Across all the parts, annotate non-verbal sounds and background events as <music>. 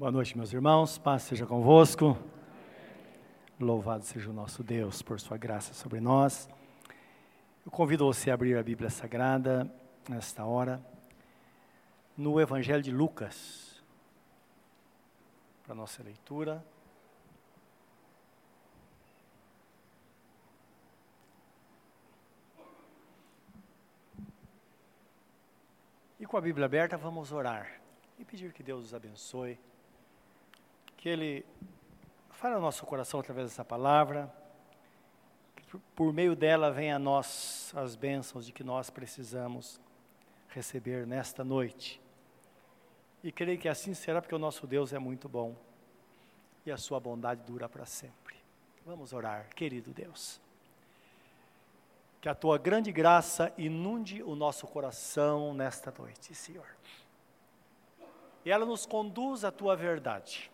Boa noite, meus irmãos. Paz seja convosco. Louvado seja o nosso Deus por sua graça sobre nós. Eu convido você a abrir a Bíblia Sagrada nesta hora, no Evangelho de Lucas, para nossa leitura. E com a Bíblia aberta, vamos orar e pedir que Deus os abençoe que Ele fale ao nosso coração através dessa palavra, que por meio dela venha a nós as bênçãos de que nós precisamos receber nesta noite. E creio que assim será, porque o nosso Deus é muito bom e a sua bondade dura para sempre. Vamos orar, querido Deus. Que a tua grande graça inunde o nosso coração nesta noite, Senhor. E ela nos conduz à tua verdade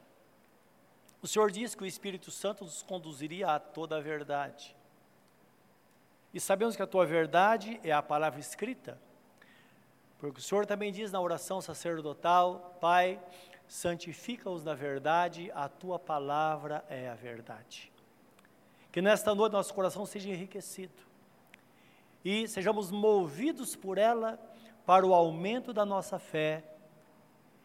o Senhor diz que o Espírito Santo nos conduziria a toda a verdade. E sabemos que a tua verdade é a palavra escrita, porque o Senhor também diz na oração sacerdotal: Pai, santifica-os na verdade, a tua palavra é a verdade. Que nesta noite nosso coração seja enriquecido e sejamos movidos por ela para o aumento da nossa fé.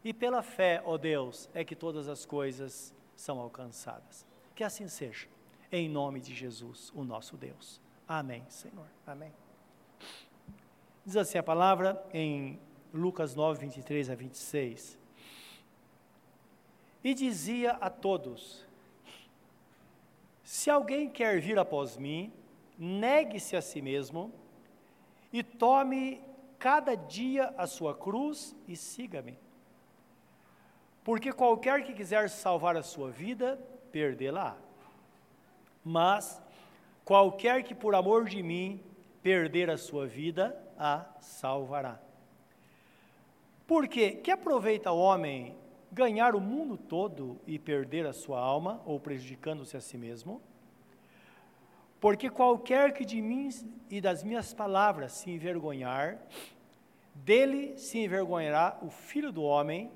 E pela fé, ó Deus, é que todas as coisas são alcançadas. Que assim seja, em nome de Jesus, o nosso Deus. Amém, Senhor. Amém. Diz assim a palavra em Lucas 9, 23 a 26. E dizia a todos: Se alguém quer vir após mim, negue-se a si mesmo e tome cada dia a sua cruz e siga-me. Porque qualquer que quiser salvar a sua vida, perdê-la. Mas qualquer que por amor de mim perder a sua vida, a salvará. Porque que aproveita o homem ganhar o mundo todo e perder a sua alma, ou prejudicando-se a si mesmo? Porque qualquer que de mim e das minhas palavras se envergonhar, dele se envergonhará o filho do homem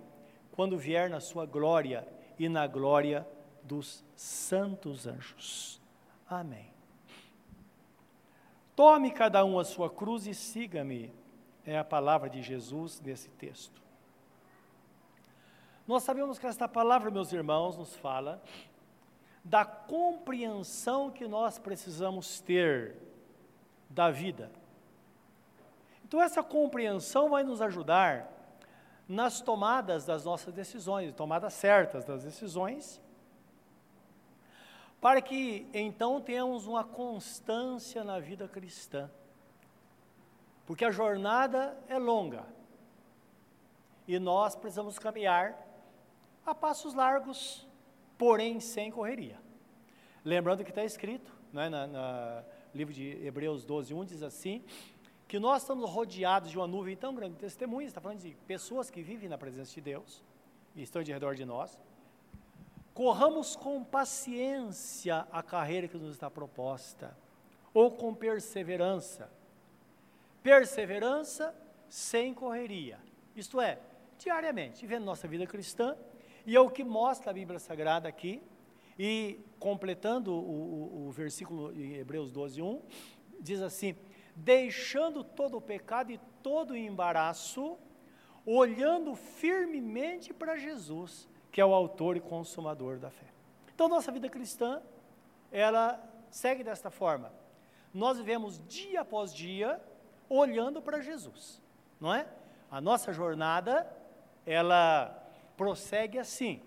quando vier na sua glória e na glória dos santos anjos. Amém. Tome cada um a sua cruz e siga-me, é a palavra de Jesus nesse texto. Nós sabemos que esta palavra, meus irmãos, nos fala da compreensão que nós precisamos ter da vida. Então, essa compreensão vai nos ajudar nas tomadas das nossas decisões, tomadas certas das decisões, para que então tenhamos uma constância na vida cristã. Porque a jornada é longa e nós precisamos caminhar a passos largos, porém sem correria. Lembrando que está escrito, né, no livro de Hebreus 12, 1 diz assim: que nós estamos rodeados de uma nuvem tão grande de testemunhas, está falando de pessoas que vivem na presença de Deus e estão de redor de nós. Corramos com paciência a carreira que nos está proposta, ou com perseverança. Perseverança sem correria, isto é, diariamente, vivendo nossa vida cristã, e é o que mostra a Bíblia Sagrada aqui, e completando o, o, o versículo em Hebreus 12, 1, diz assim: deixando todo o pecado e todo o embaraço, olhando firmemente para Jesus, que é o autor e consumador da fé. Então, nossa vida cristã, ela segue desta forma. Nós vivemos dia após dia olhando para Jesus, não é? A nossa jornada, ela prossegue assim,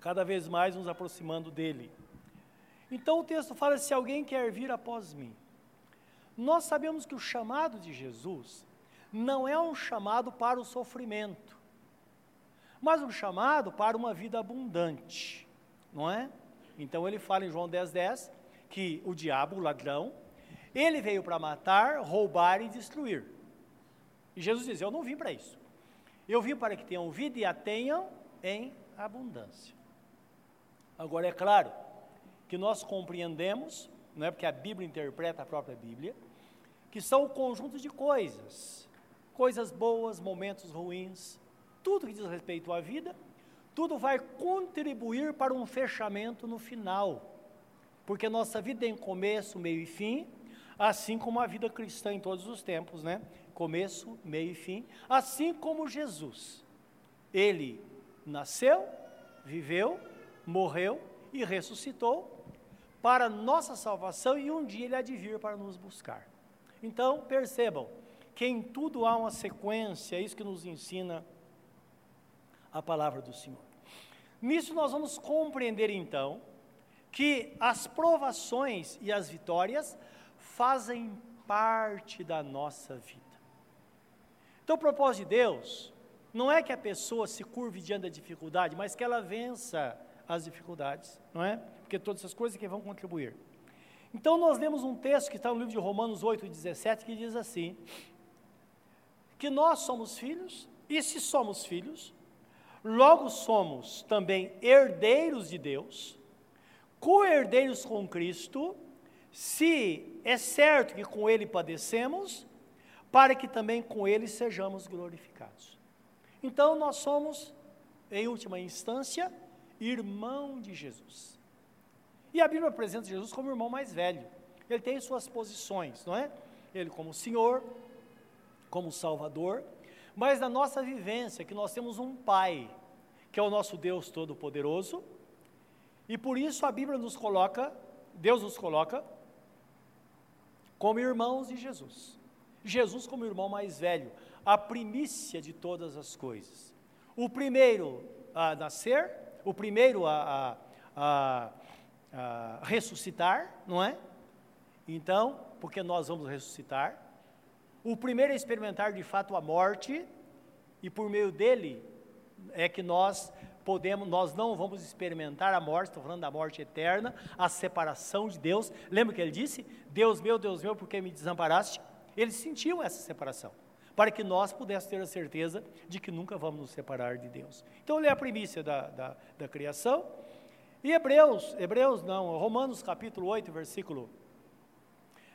cada vez mais nos aproximando dele. Então o texto fala: se alguém quer vir após mim, nós sabemos que o chamado de Jesus não é um chamado para o sofrimento, mas um chamado para uma vida abundante, não é? Então ele fala em João 10,10 10, que o diabo, o ladrão, ele veio para matar, roubar e destruir. E Jesus diz: Eu não vim para isso. Eu vim para que tenham vida e a tenham em abundância. Agora, é claro que nós compreendemos não é porque a Bíblia interpreta a própria Bíblia, que são o conjunto de coisas, coisas boas, momentos ruins, tudo que diz respeito à vida, tudo vai contribuir para um fechamento no final. Porque nossa vida tem começo, meio e fim, assim como a vida cristã em todos os tempos, né? Começo, meio e fim, assim como Jesus. Ele nasceu, viveu, morreu e ressuscitou para nossa salvação e um dia ele há de vir para nos buscar. Então, percebam que em tudo há uma sequência, é isso que nos ensina a palavra do Senhor. Nisso nós vamos compreender então que as provações e as vitórias fazem parte da nossa vida. Então, o propósito de Deus não é que a pessoa se curve diante da dificuldade, mas que ela vença as dificuldades, não é? Porque todas essas coisas que vão contribuir. Então, nós lemos um texto que está no livro de Romanos 8, 17, que diz assim: que nós somos filhos, e se somos filhos, logo somos também herdeiros de Deus, co-herdeiros com Cristo, se é certo que com Ele padecemos, para que também com Ele sejamos glorificados. Então nós somos, em última instância, irmão de Jesus. E a Bíblia apresenta Jesus como o irmão mais velho. Ele tem suas posições, não é? Ele como Senhor, como Salvador, mas na nossa vivência, que nós temos um Pai, que é o nosso Deus Todo-Poderoso, e por isso a Bíblia nos coloca, Deus nos coloca, como irmãos de Jesus. Jesus como irmão mais velho, a primícia de todas as coisas. O primeiro a nascer, o primeiro a, a, a, a ressuscitar, não é? Então, porque nós vamos ressuscitar. O primeiro a experimentar de fato a morte, e por meio dele é que nós podemos, nós não vamos experimentar a morte, estou falando da morte eterna, a separação de Deus. Lembra que ele disse: Deus meu, Deus meu, por que me desamparaste? Eles sentiam essa separação, para que nós pudéssemos ter a certeza de que nunca vamos nos separar de Deus. Então, ele é a primícia da, da, da criação. E Hebreus, Hebreus não, Romanos capítulo 8, versículo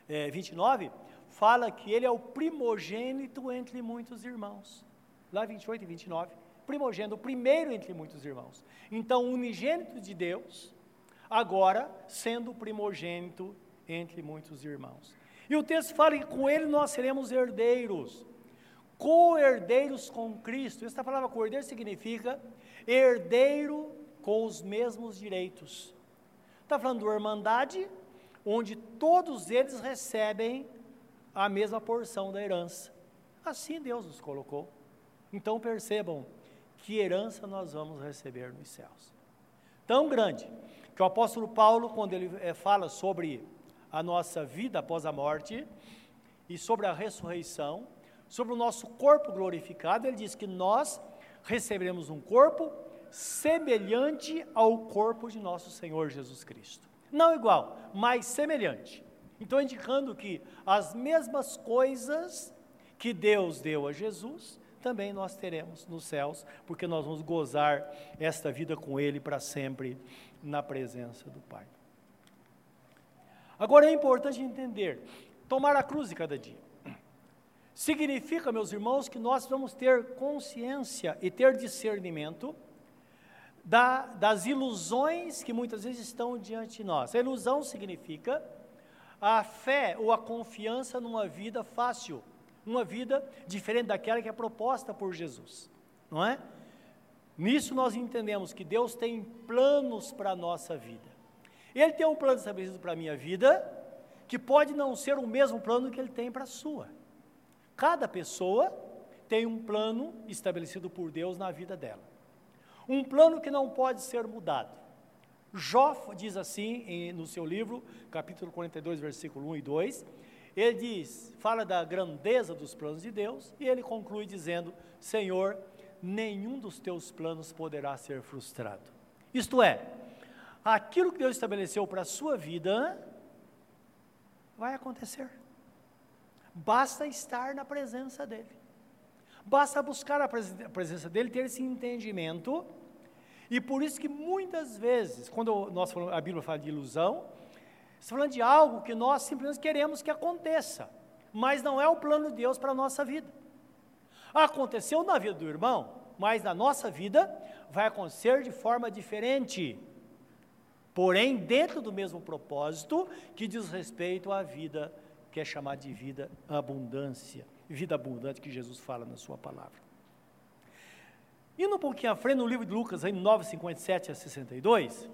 é, 29, fala que ele é o primogênito entre muitos irmãos. Lá 28 e 29 primogênito, o primeiro entre muitos irmãos. Então, unigênito de Deus, agora sendo primogênito entre muitos irmãos. E o texto fala que com ele nós seremos herdeiros, co-herdeiros com Cristo. Essa palavra co-herdeiro significa herdeiro com os mesmos direitos. Está falando de irmandade, onde todos eles recebem a mesma porção da herança. Assim Deus nos colocou. Então percebam, que herança nós vamos receber nos céus. Tão grande que o apóstolo Paulo, quando ele é, fala sobre a nossa vida após a morte e sobre a ressurreição, sobre o nosso corpo glorificado, ele diz que nós receberemos um corpo semelhante ao corpo de nosso Senhor Jesus Cristo. Não igual, mas semelhante. Então, indicando que as mesmas coisas que Deus deu a Jesus, também nós teremos nos céus, porque nós vamos gozar esta vida com Ele para sempre na presença do Pai. Agora é importante entender: tomar a cruz de cada dia. Significa, meus irmãos, que nós vamos ter consciência e ter discernimento da, das ilusões que muitas vezes estão diante de nós. A ilusão significa a fé ou a confiança numa vida fácil uma vida diferente daquela que é proposta por Jesus, não é? Nisso nós entendemos que Deus tem planos para a nossa vida. Ele tem um plano estabelecido para a minha vida, que pode não ser o mesmo plano que ele tem para a sua. Cada pessoa tem um plano estabelecido por Deus na vida dela. Um plano que não pode ser mudado. Jó diz assim no seu livro, capítulo 42, versículo 1 e 2, ele diz, fala da grandeza dos planos de Deus e ele conclui dizendo: Senhor, nenhum dos teus planos poderá ser frustrado. Isto é, aquilo que Deus estabeleceu para a sua vida vai acontecer. Basta estar na presença dEle. Basta buscar a presença dEle, ter esse entendimento. E por isso que muitas vezes, quando nós falamos, a Bíblia fala de ilusão, Está falando de algo que nós simplesmente queremos que aconteça, mas não é o plano de Deus para a nossa vida. Aconteceu na vida do irmão, mas na nossa vida vai acontecer de forma diferente. Porém, dentro do mesmo propósito que diz respeito à vida, que é chamada de vida abundância, vida abundante que Jesus fala na sua palavra. Indo um pouquinho à frente, no livro de Lucas, em 9, 57 a 62,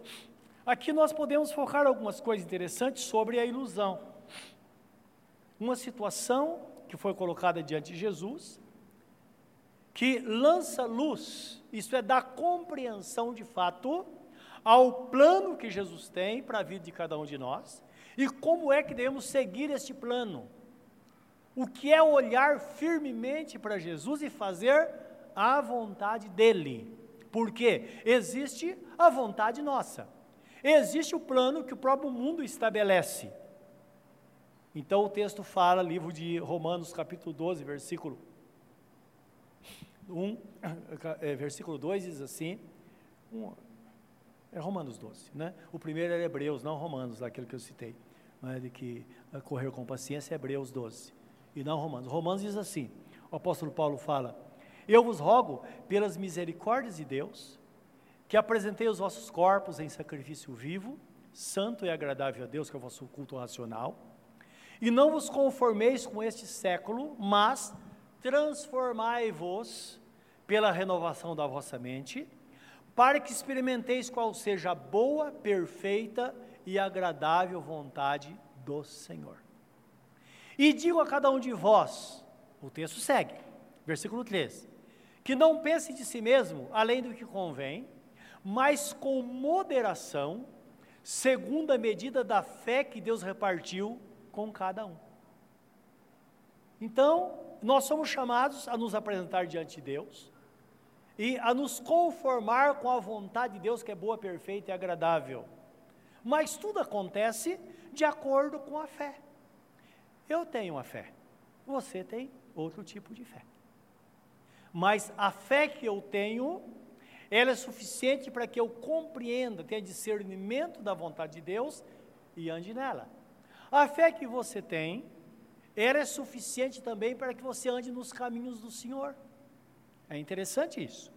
aqui nós podemos focar algumas coisas interessantes sobre a ilusão. Uma situação que foi colocada diante de Jesus, que lança luz, isso é, dá compreensão de fato ao plano que Jesus tem para a vida de cada um de nós e como é que devemos seguir este plano. O que é olhar firmemente para Jesus e fazer a vontade dele. Porque existe a vontade nossa. Existe o plano que o próprio mundo estabelece. Então o texto fala, livro de Romanos, capítulo 12, versículo 1, <coughs> é, versículo 2 diz assim, um, é Romanos 12, né? O primeiro é Hebreus, não Romanos, aquele que eu citei, é? de que correr com paciência é Hebreus 12, e não Romanos. Romanos diz assim, o apóstolo Paulo fala, eu vos rogo, pelas misericórdias de Deus, que apresentei os vossos corpos em sacrifício vivo, santo e agradável a Deus, que é o vosso culto racional, e não vos conformeis com este século, mas transformai-vos pela renovação da vossa mente, para que experimenteis qual seja a boa, perfeita e agradável vontade do Senhor. E digo a cada um de vós, o texto segue, versículo 3: que não pense de si mesmo além do que convém, mas com moderação, segundo a medida da fé que Deus repartiu com cada um. Então, nós somos chamados a nos apresentar diante de Deus e a nos conformar com a vontade de Deus que é boa, perfeita e agradável. Mas tudo acontece de acordo com a fé. Eu tenho uma fé, você tem outro tipo de fé. Mas a fé que eu tenho, ela é suficiente para que eu compreenda, tenha discernimento da vontade de Deus e ande nela. A fé que você tem, ela é suficiente também para que você ande nos caminhos do Senhor. É interessante isso.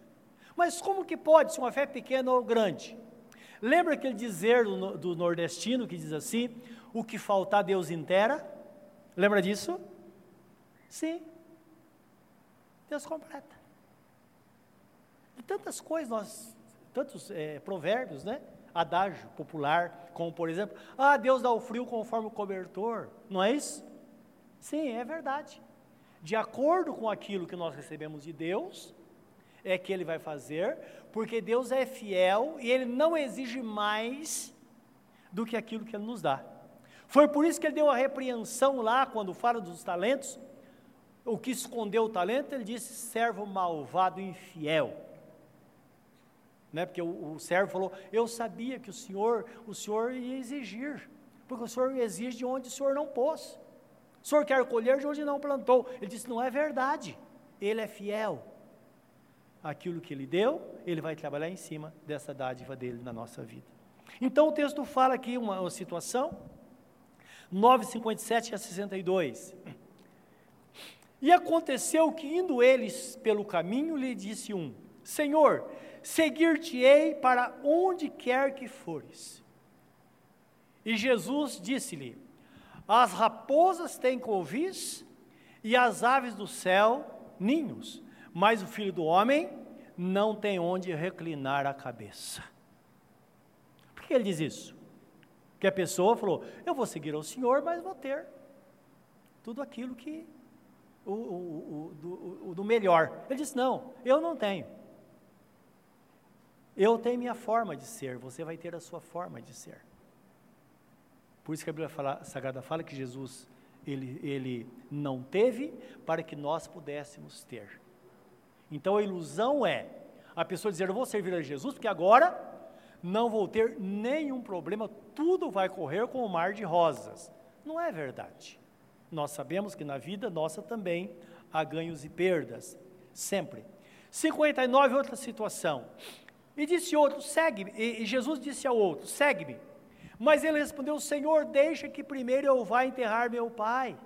Mas como que pode ser uma fé pequena ou grande? Lembra aquele dizer do, do nordestino que diz assim: o que faltar Deus inteira? Lembra disso? Sim. Deus completa. E tantas coisas, nós, tantos é, provérbios, né? Adágio popular, como por exemplo, ah, Deus dá o frio conforme o cobertor, não é isso? Sim, é verdade. De acordo com aquilo que nós recebemos de Deus, é que Ele vai fazer, porque Deus é fiel e Ele não exige mais do que aquilo que Ele nos dá. Foi por isso que Ele deu a repreensão lá, quando fala dos talentos, o que escondeu o talento, Ele disse: servo malvado infiel. Né? Porque o, o servo falou: Eu sabia que o Senhor, o Senhor ia exigir, porque o Senhor exige de onde o Senhor não pôs. O senhor quer colher de onde não plantou. Ele disse: não é verdade. Ele é fiel. Aquilo que ele deu, ele vai trabalhar em cima dessa dádiva dele na nossa vida. Então o texto fala aqui uma, uma situação, 9,57 a 62. E aconteceu que, indo eles pelo caminho, lhe disse um: Senhor, seguir-te-ei para onde quer que fores. E Jesus disse-lhe: as raposas têm covis e as aves do céu ninhos, mas o filho do homem não tem onde reclinar a cabeça. Por que ele diz isso? Porque a pessoa falou: Eu vou seguir ao Senhor, mas vou ter tudo aquilo que o, o, do, o do melhor. Ele disse: Não, eu não tenho. Eu tenho minha forma de ser, você vai ter a sua forma de ser. Por isso que a Bíblia fala, Sagrada fala que Jesus ele, ele não teve para que nós pudéssemos ter. Então a ilusão é a pessoa dizer, eu vou servir a Jesus, porque agora não vou ter nenhum problema, tudo vai correr com o mar de rosas. Não é verdade. Nós sabemos que na vida nossa também há ganhos e perdas, sempre. 59, outra situação. E disse outro, segue-me. E Jesus disse ao outro, segue-me. Mas ele respondeu: Senhor, deixa que primeiro eu vá enterrar meu pai.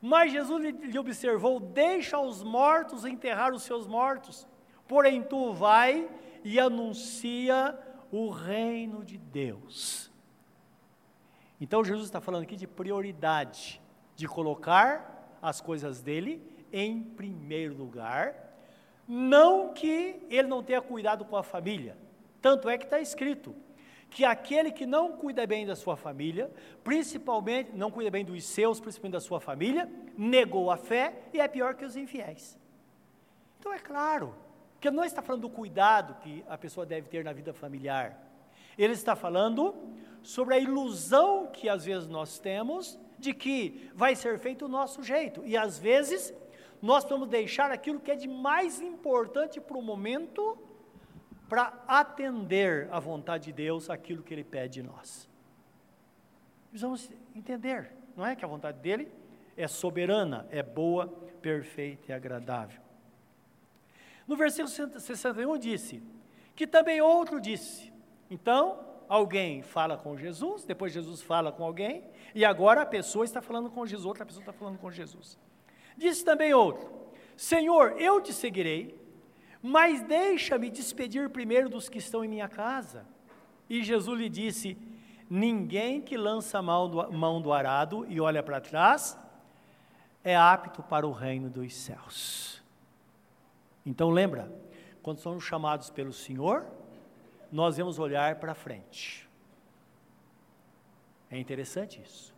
Mas Jesus lhe observou: Deixa os mortos enterrar os seus mortos, porém tu vai e anuncia o reino de Deus. Então Jesus está falando aqui de prioridade, de colocar as coisas dele em primeiro lugar, não que ele não tenha cuidado com a família, tanto é que está escrito que aquele que não cuida bem da sua família, principalmente, não cuida bem dos seus, principalmente da sua família, negou a fé e é pior que os infiéis. Então é claro, que não está falando do cuidado que a pessoa deve ter na vida familiar. Ele está falando sobre a ilusão que às vezes nós temos de que vai ser feito o nosso jeito. E às vezes nós vamos deixar aquilo que é de mais importante para o momento para atender à vontade de Deus, aquilo que Ele pede de nós. Precisamos entender, não é que a vontade dele é soberana, é boa, perfeita e agradável. No versículo 61 disse: Que também outro disse. Então, alguém fala com Jesus, depois Jesus fala com alguém, e agora a pessoa está falando com Jesus, outra pessoa está falando com Jesus. Disse também outro: Senhor, eu te seguirei, mas deixa-me despedir primeiro dos que estão em minha casa. E Jesus lhe disse: Ninguém que lança mão do, arado e olha para trás é apto para o reino dos céus. Então lembra, quando somos chamados pelo Senhor, nós vamos olhar para frente. É interessante isso.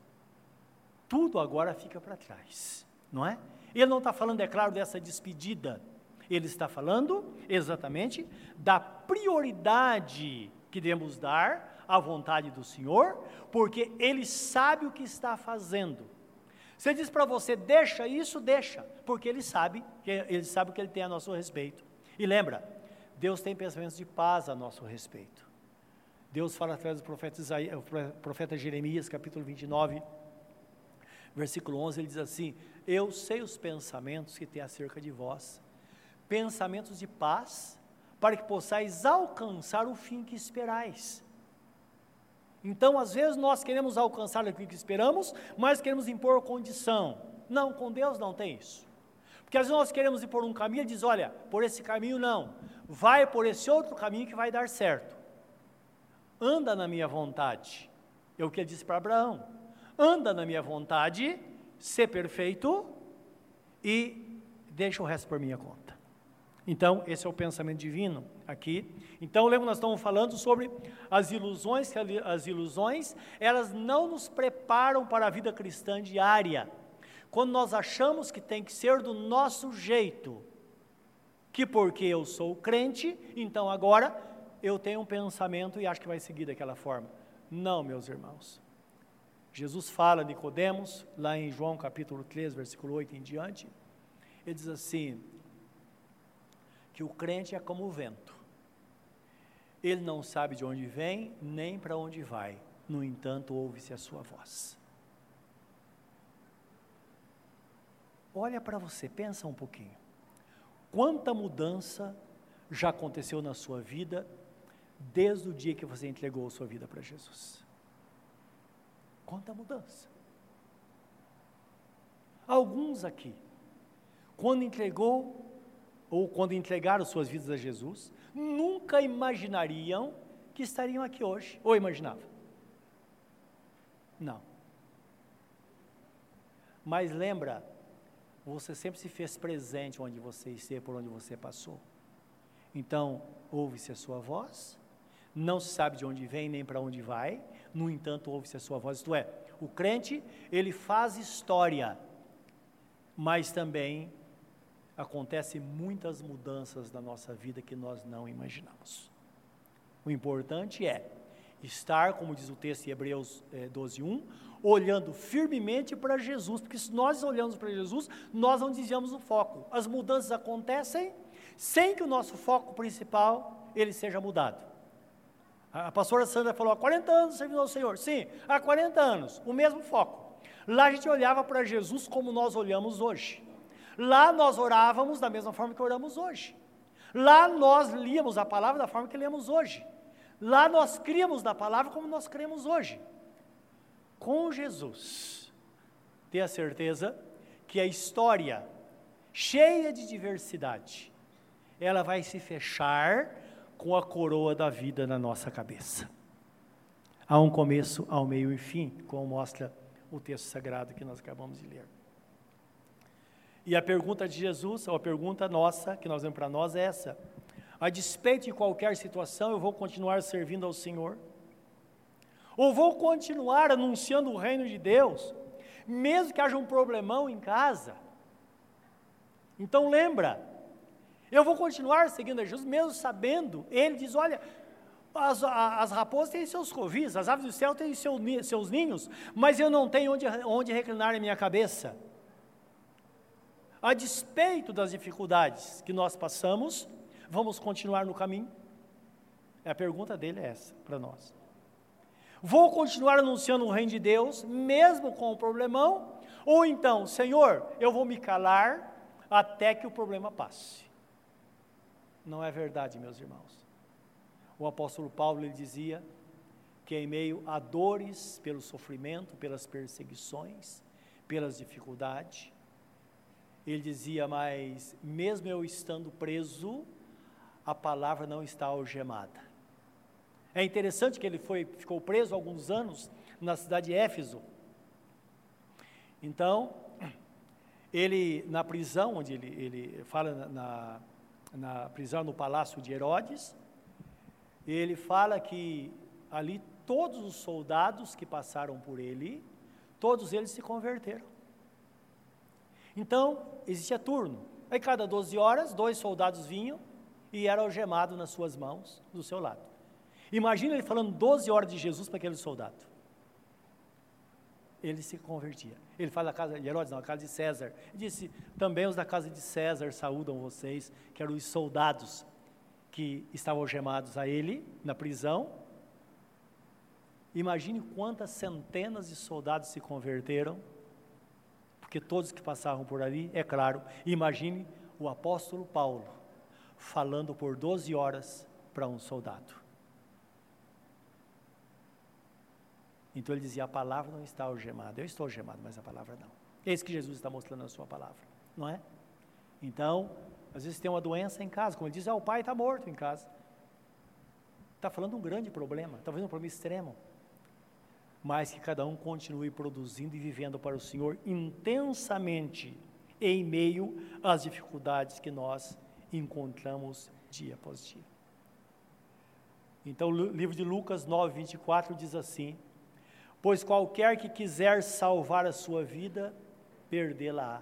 Tudo agora fica para trás, não é? Ele não está falando, é claro, dessa despedida. Ele está falando exatamente da prioridade que devemos dar à vontade do Senhor, porque Ele sabe o que está fazendo. Se ele diz para você, deixa isso, deixa, porque ele sabe, ele sabe o que ele tem a nosso respeito. E lembra, Deus tem pensamentos de paz a nosso respeito. Deus fala através do profeta, Isaías, profeta Jeremias, capítulo 29, versículo 11, ele diz assim: Eu sei os pensamentos que tem acerca de vós, pensamentos de paz, para que possais alcançar o fim que esperais. Então, às vezes, nós queremos alcançar aquilo que esperamos, mas queremos impor condição. Não, com Deus não tem isso. Porque às vezes nós queremos ir por um caminho e diz: olha, por esse caminho não, vai por esse outro caminho que vai dar certo. Anda na minha vontade. É o que ele disse para Abraão: anda na minha vontade, ser perfeito e deixa o resto por minha conta. Então, esse é o pensamento divino aqui. Então, lembra nós estamos falando sobre as ilusões, que as ilusões, elas não nos preparam para a vida cristã diária. Quando nós achamos que tem que ser do nosso jeito, que porque eu sou crente, então agora eu tenho um pensamento e acho que vai seguir daquela forma. Não, meus irmãos. Jesus fala a Nicodemos, lá em João capítulo 3, versículo 8 em diante, ele diz assim: que o crente é como o vento. Ele não sabe de onde vem, nem para onde vai. No entanto, ouve-se a sua voz. Olha para você, pensa um pouquinho. Quanta mudança já aconteceu na sua vida desde o dia que você entregou a sua vida para Jesus? Quanta mudança. Alguns aqui, quando entregou ou quando entregaram suas vidas a Jesus, nunca imaginariam que estariam aqui hoje. Ou imaginavam? Não. Mas lembra, você sempre se fez presente onde você esteve, por onde você passou. Então, ouve-se a sua voz, não se sabe de onde vem nem para onde vai, no entanto, ouve-se a sua voz. Isto é, o crente, ele faz história, mas também acontecem muitas mudanças na nossa vida que nós não imaginamos. O importante é estar, como diz o texto em Hebreus é, 12:1, olhando firmemente para Jesus, porque se nós olhamos para Jesus, nós não desviamos o foco. As mudanças acontecem sem que o nosso foco principal ele seja mudado. A pastora Sandra falou: há 40 anos servindo ao Senhor. Sim, há 40 anos, o mesmo foco. Lá a gente olhava para Jesus como nós olhamos hoje. Lá nós orávamos da mesma forma que oramos hoje. Lá nós líamos a palavra da forma que lemos hoje. Lá nós criamos da palavra como nós cremos hoje. Com Jesus, tenha certeza que a história, cheia de diversidade, ela vai se fechar com a coroa da vida na nossa cabeça. Há um começo, há um meio e fim, como mostra o texto sagrado que nós acabamos de ler. E a pergunta de Jesus, ou a pergunta nossa, que nós vemos para nós, é essa: a despeito de qualquer situação, eu vou continuar servindo ao Senhor? Ou vou continuar anunciando o reino de Deus, mesmo que haja um problemão em casa? Então lembra, eu vou continuar seguindo a Jesus, mesmo sabendo, ele diz: olha, as, as raposas têm seus covis, as aves do céu têm seu, seus ninhos, mas eu não tenho onde, onde reclinar a minha cabeça. A despeito das dificuldades que nós passamos, vamos continuar no caminho? A pergunta dele é essa para nós. Vou continuar anunciando o reino de Deus, mesmo com o problemão? Ou então, Senhor, eu vou me calar até que o problema passe? Não é verdade, meus irmãos. O apóstolo Paulo ele dizia que em meio a dores, pelo sofrimento, pelas perseguições, pelas dificuldades, ele dizia, mas mesmo eu estando preso, a palavra não está algemada. É interessante que ele foi, ficou preso alguns anos na cidade de Éfeso. Então, ele, na prisão, onde ele, ele fala na, na prisão no palácio de Herodes, ele fala que ali todos os soldados que passaram por ele, todos eles se converteram. Então, existia turno. Aí, cada 12 horas, dois soldados vinham e era algemado nas suas mãos, do seu lado. Imagina ele falando 12 horas de Jesus para aquele soldado ele se convertia. Ele fala da casa de Herodes, não, a casa de César. Ele disse: também os da casa de César saúdam vocês, que eram os soldados que estavam algemados a ele na prisão. Imagine quantas centenas de soldados se converteram, porque todos que passavam por ali, é claro. Imagine o apóstolo Paulo falando por 12 horas para um soldado. Então ele dizia: a palavra não está algemada. Eu estou algemado, mas a palavra não. É isso que Jesus está mostrando na sua palavra, não é? Então, às vezes tem uma doença em casa, como ele diz: ah, o pai está morto em casa. Está falando um grande problema, talvez um problema extremo. Mas que cada um continue produzindo e vivendo para o Senhor intensamente, em meio às dificuldades que nós encontramos dia após dia. Então, o livro de Lucas 9, 24 diz assim: Pois qualquer que quiser salvar a sua vida, perdê-la-á.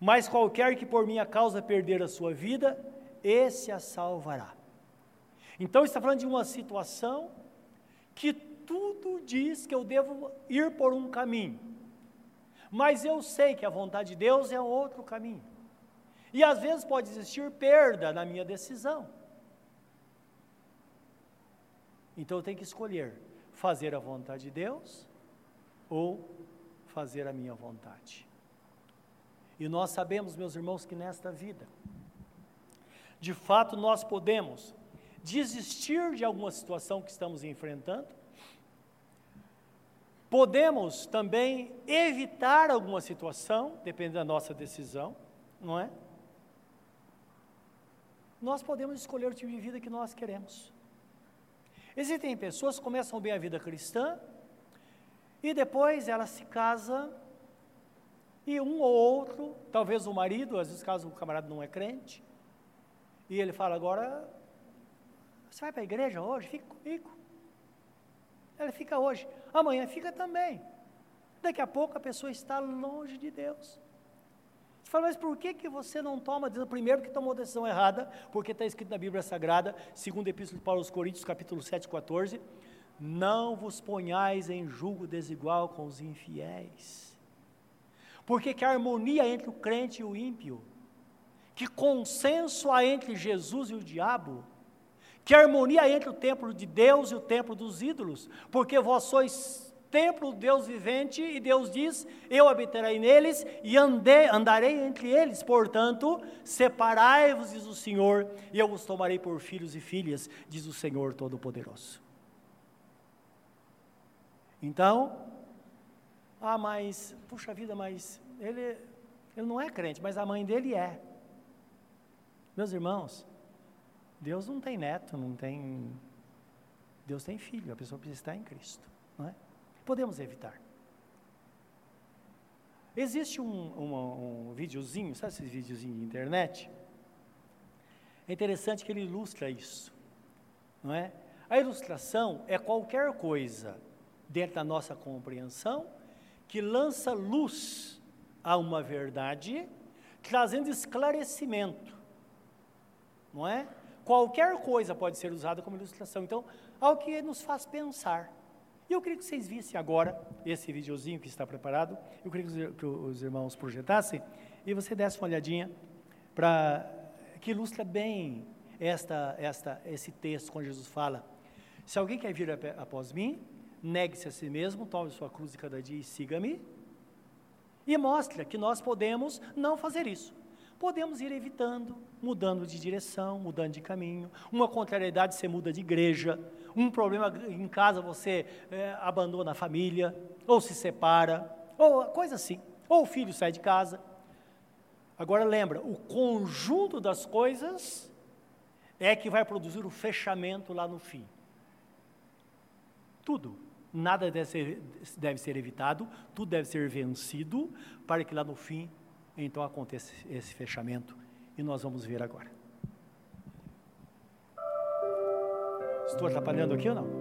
Mas qualquer que por minha causa perder a sua vida, esse a salvará. Então está falando de uma situação que tudo diz que eu devo ir por um caminho. Mas eu sei que a vontade de Deus é outro caminho. E às vezes pode existir perda na minha decisão. Então eu tenho que escolher fazer a vontade de Deus ou fazer a minha vontade. E nós sabemos, meus irmãos, que nesta vida, de fato, nós podemos desistir de alguma situação que estamos enfrentando, podemos também evitar alguma situação, dependendo da nossa decisão, não é? Nós podemos escolher o tipo de vida que nós queremos. Existem pessoas que começam bem a vida cristã e depois ela se casa e um ou outro, talvez o marido, às vezes caso o camarada não é crente, e ele fala agora, você vai para a igreja hoje? Fica comigo. Ela fica hoje, amanhã fica também. Daqui a pouco a pessoa está longe de Deus. Você fala, mas por que, que você não toma decisão? Primeiro que tomou decisão errada, porque está escrito na Bíblia Sagrada, segundo Epístola de Paulo aos Coríntios, capítulo 7, 14, não vos ponhais em julgo desigual com os infiéis. Porque que a harmonia entre o crente e o ímpio, que consenso há entre Jesus e o diabo, que harmonia entre o templo de Deus e o templo dos ídolos, porque vós sois templo do Deus vivente, e Deus diz: Eu habitarei neles e andei, andarei entre eles. Portanto, separai-vos, diz o Senhor, e eu os tomarei por filhos e filhas, diz o Senhor Todo-Poderoso. Então, ah, mas, puxa vida, mas ele, ele não é crente, mas a mãe dele é. Meus irmãos, Deus não tem neto, não tem. Deus tem filho, a pessoa precisa estar em Cristo. Não é? Podemos evitar. Existe um, um, um videozinho, sabe esses videozinhos de internet? É interessante que ele ilustra isso, não é? A ilustração é qualquer coisa dentro da nossa compreensão que lança luz a uma verdade, trazendo esclarecimento, não é? Qualquer coisa pode ser usada como ilustração. Então, algo que nos faz pensar. E eu queria que vocês vissem agora esse videozinho que está preparado. Eu queria que os irmãos projetassem e você desse uma olhadinha para que ilustra bem esta, esta, esse texto quando Jesus fala: se alguém quer vir após mim, negue-se a si mesmo, tome sua cruz de cada dia e siga-me. E mostra que nós podemos não fazer isso. Podemos ir evitando, mudando de direção, mudando de caminho. Uma contrariedade você muda de igreja, um problema em casa você é, abandona a família, ou se separa, ou coisa assim. Ou o filho sai de casa. Agora lembra, o conjunto das coisas é que vai produzir o fechamento lá no fim. Tudo. Nada deve ser, deve ser evitado, tudo deve ser vencido, para que lá no fim, então aconteça esse fechamento. E nós vamos ver agora. Estou atrapalhando aqui ou não?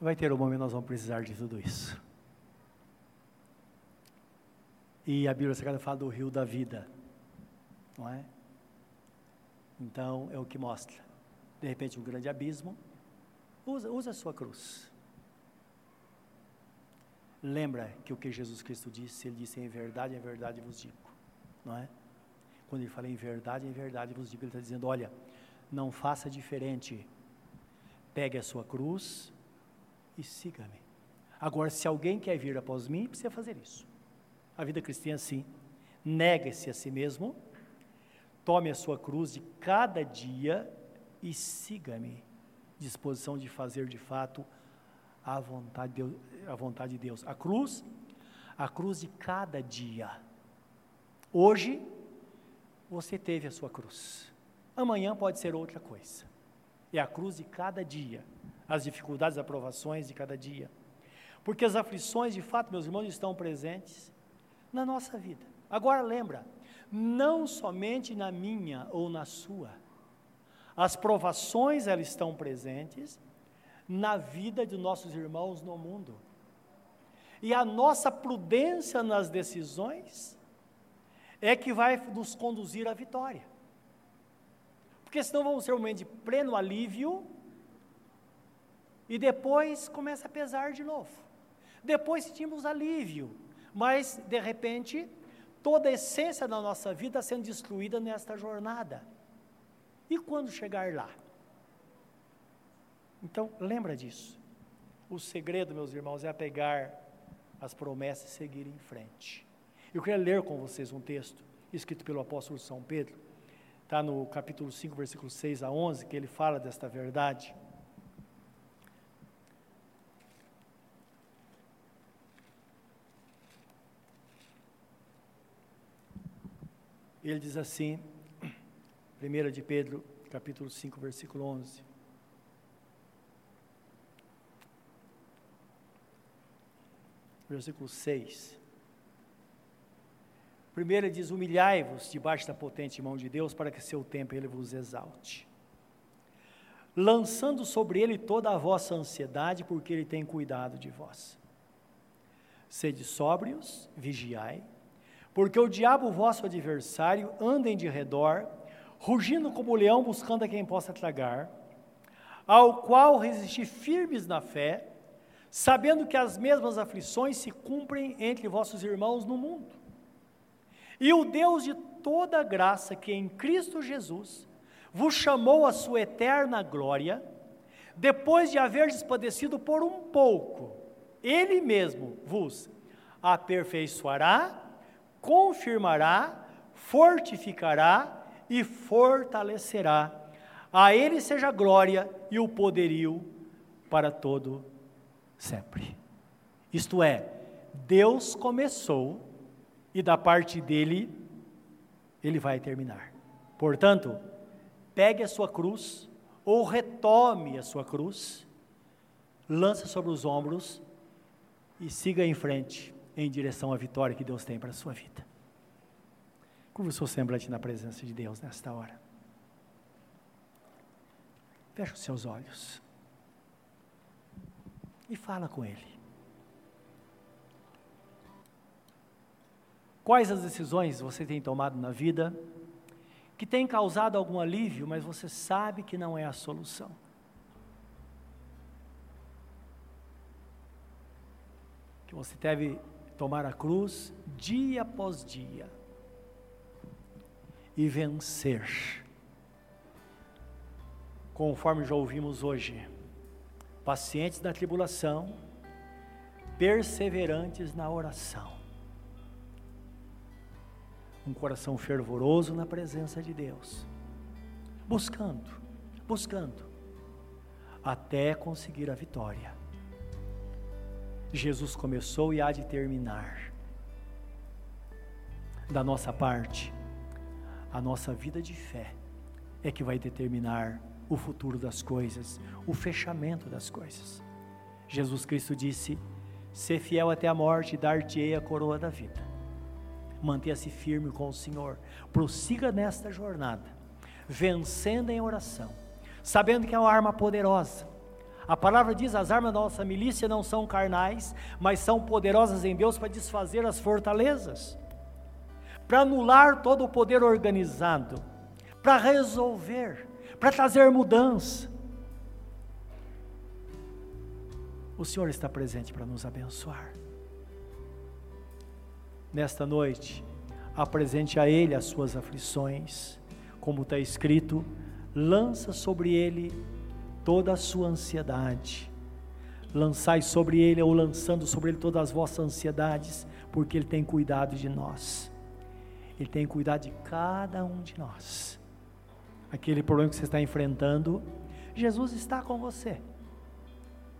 Vai ter um momento nós vamos precisar de tudo isso. E a Bíblia Sagrada fala do rio da vida, não é? Então é o que mostra. De repente um grande abismo, usa, usa a sua cruz. Lembra que o que Jesus Cristo disse, ele disse em verdade, em verdade vos digo, não é? Quando ele fala em verdade, em verdade vos digo, ele está dizendo, olha, não faça diferente. Pegue a sua cruz, e siga-me. Agora, se alguém quer vir após mim, precisa fazer isso. A vida cristã é assim: nega-se a si mesmo, tome a sua cruz de cada dia e siga-me. Disposição de fazer de fato a vontade, de a vontade de Deus. A cruz, a cruz de cada dia. Hoje, você teve a sua cruz. Amanhã pode ser outra coisa. É a cruz de cada dia as dificuldades, as aprovações de cada dia. Porque as aflições, de fato, meus irmãos, estão presentes na nossa vida. Agora lembra, não somente na minha ou na sua. As provações elas estão presentes na vida de nossos irmãos no mundo. E a nossa prudência nas decisões é que vai nos conduzir à vitória. Porque senão vamos ser um momento de pleno alívio e depois começa a pesar de novo. Depois sentimos alívio, mas de repente toda a essência da nossa vida sendo destruída nesta jornada. E quando chegar lá? Então, lembra disso. O segredo, meus irmãos, é pegar as promessas e seguir em frente. Eu queria ler com vocês um texto escrito pelo apóstolo São Pedro. Está no capítulo 5, versículo 6 a 11, que ele fala desta verdade. Ele diz assim, 1 de Pedro, capítulo 5, versículo 11. Versículo 6. Primeiro ele diz: Humilhai-vos debaixo da potente mão de Deus, para que seu tempo ele vos exalte. Lançando sobre ele toda a vossa ansiedade, porque ele tem cuidado de vós. Sede sóbrios, vigiai, porque o diabo, vosso adversário, anda em de redor, rugindo como leão, buscando a quem possa tragar, ao qual resisti firmes na fé, sabendo que as mesmas aflições se cumprem entre vossos irmãos no mundo. E o Deus de toda graça, que em Cristo Jesus vos chamou à sua eterna glória, depois de haver padecido por um pouco, Ele mesmo vos aperfeiçoará, confirmará, fortificará e fortalecerá. A Ele seja a glória e o poderio para todo sempre. Isto é, Deus começou e da parte dele ele vai terminar. Portanto, pegue a sua cruz ou retome a sua cruz, lance sobre os ombros e siga em frente em direção à vitória que Deus tem para a sua vida. Curva o seu semblante na presença de Deus nesta hora. Feche os seus olhos e fala com Ele. Quais as decisões você tem tomado na vida que tem causado algum alívio, mas você sabe que não é a solução? Que você deve tomar a cruz dia após dia e vencer. Conforme já ouvimos hoje, pacientes na tribulação, perseverantes na oração. Um coração fervoroso na presença de Deus, buscando, buscando, até conseguir a vitória. Jesus começou e há de terminar. Da nossa parte, a nossa vida de fé é que vai determinar o futuro das coisas, o fechamento das coisas. Jesus Cristo disse: Ser fiel até a morte, dar-te-ei a coroa da vida. Mantenha-se firme com o Senhor, prossiga nesta jornada, vencendo em oração, sabendo que é uma arma poderosa a palavra diz: as armas da nossa milícia não são carnais, mas são poderosas em Deus para desfazer as fortalezas, para anular todo o poder organizado, para resolver, para trazer mudança. O Senhor está presente para nos abençoar. Nesta noite, apresente a Ele as suas aflições, como está escrito, lança sobre Ele toda a sua ansiedade. Lançai sobre ele, ou lançando sobre ele todas as vossas ansiedades, porque ele tem cuidado de nós. Ele tem cuidado de cada um de nós. Aquele problema que você está enfrentando, Jesus está com você.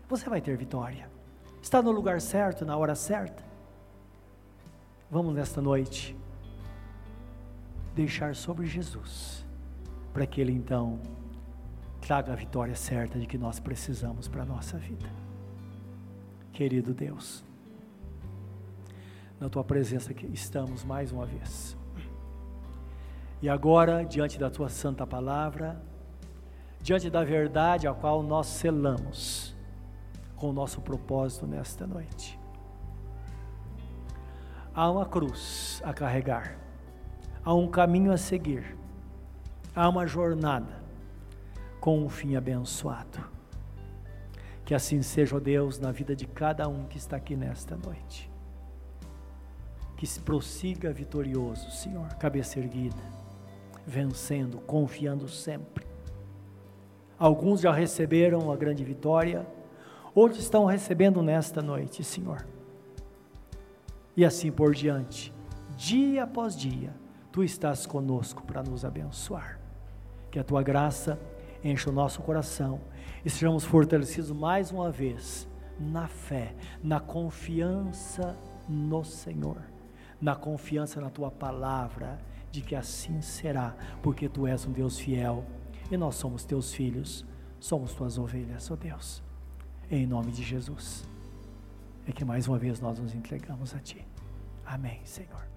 Você vai ter vitória. Está no lugar certo, na hora certa. Vamos nesta noite deixar sobre Jesus, para que Ele então traga a vitória certa de que nós precisamos para a nossa vida. Querido Deus, na tua presença que estamos mais uma vez. E agora, diante da tua santa palavra, diante da verdade a qual nós selamos com o nosso propósito nesta noite. Há uma cruz a carregar, há um caminho a seguir, há uma jornada com um fim abençoado. Que assim seja, ó Deus, na vida de cada um que está aqui nesta noite. Que se prossiga vitorioso, Senhor, cabeça erguida, vencendo, confiando sempre. Alguns já receberam a grande vitória, outros estão recebendo nesta noite, Senhor. E assim por diante, dia após dia, tu estás conosco para nos abençoar. Que a tua graça enche o nosso coração e sejamos fortalecidos mais uma vez na fé, na confiança no Senhor, na confiança na tua palavra, de que assim será, porque tu és um Deus fiel e nós somos teus filhos, somos tuas ovelhas, ó oh Deus. Em nome de Jesus. É que mais uma vez nós nos entregamos a ti. Amém, Senhor.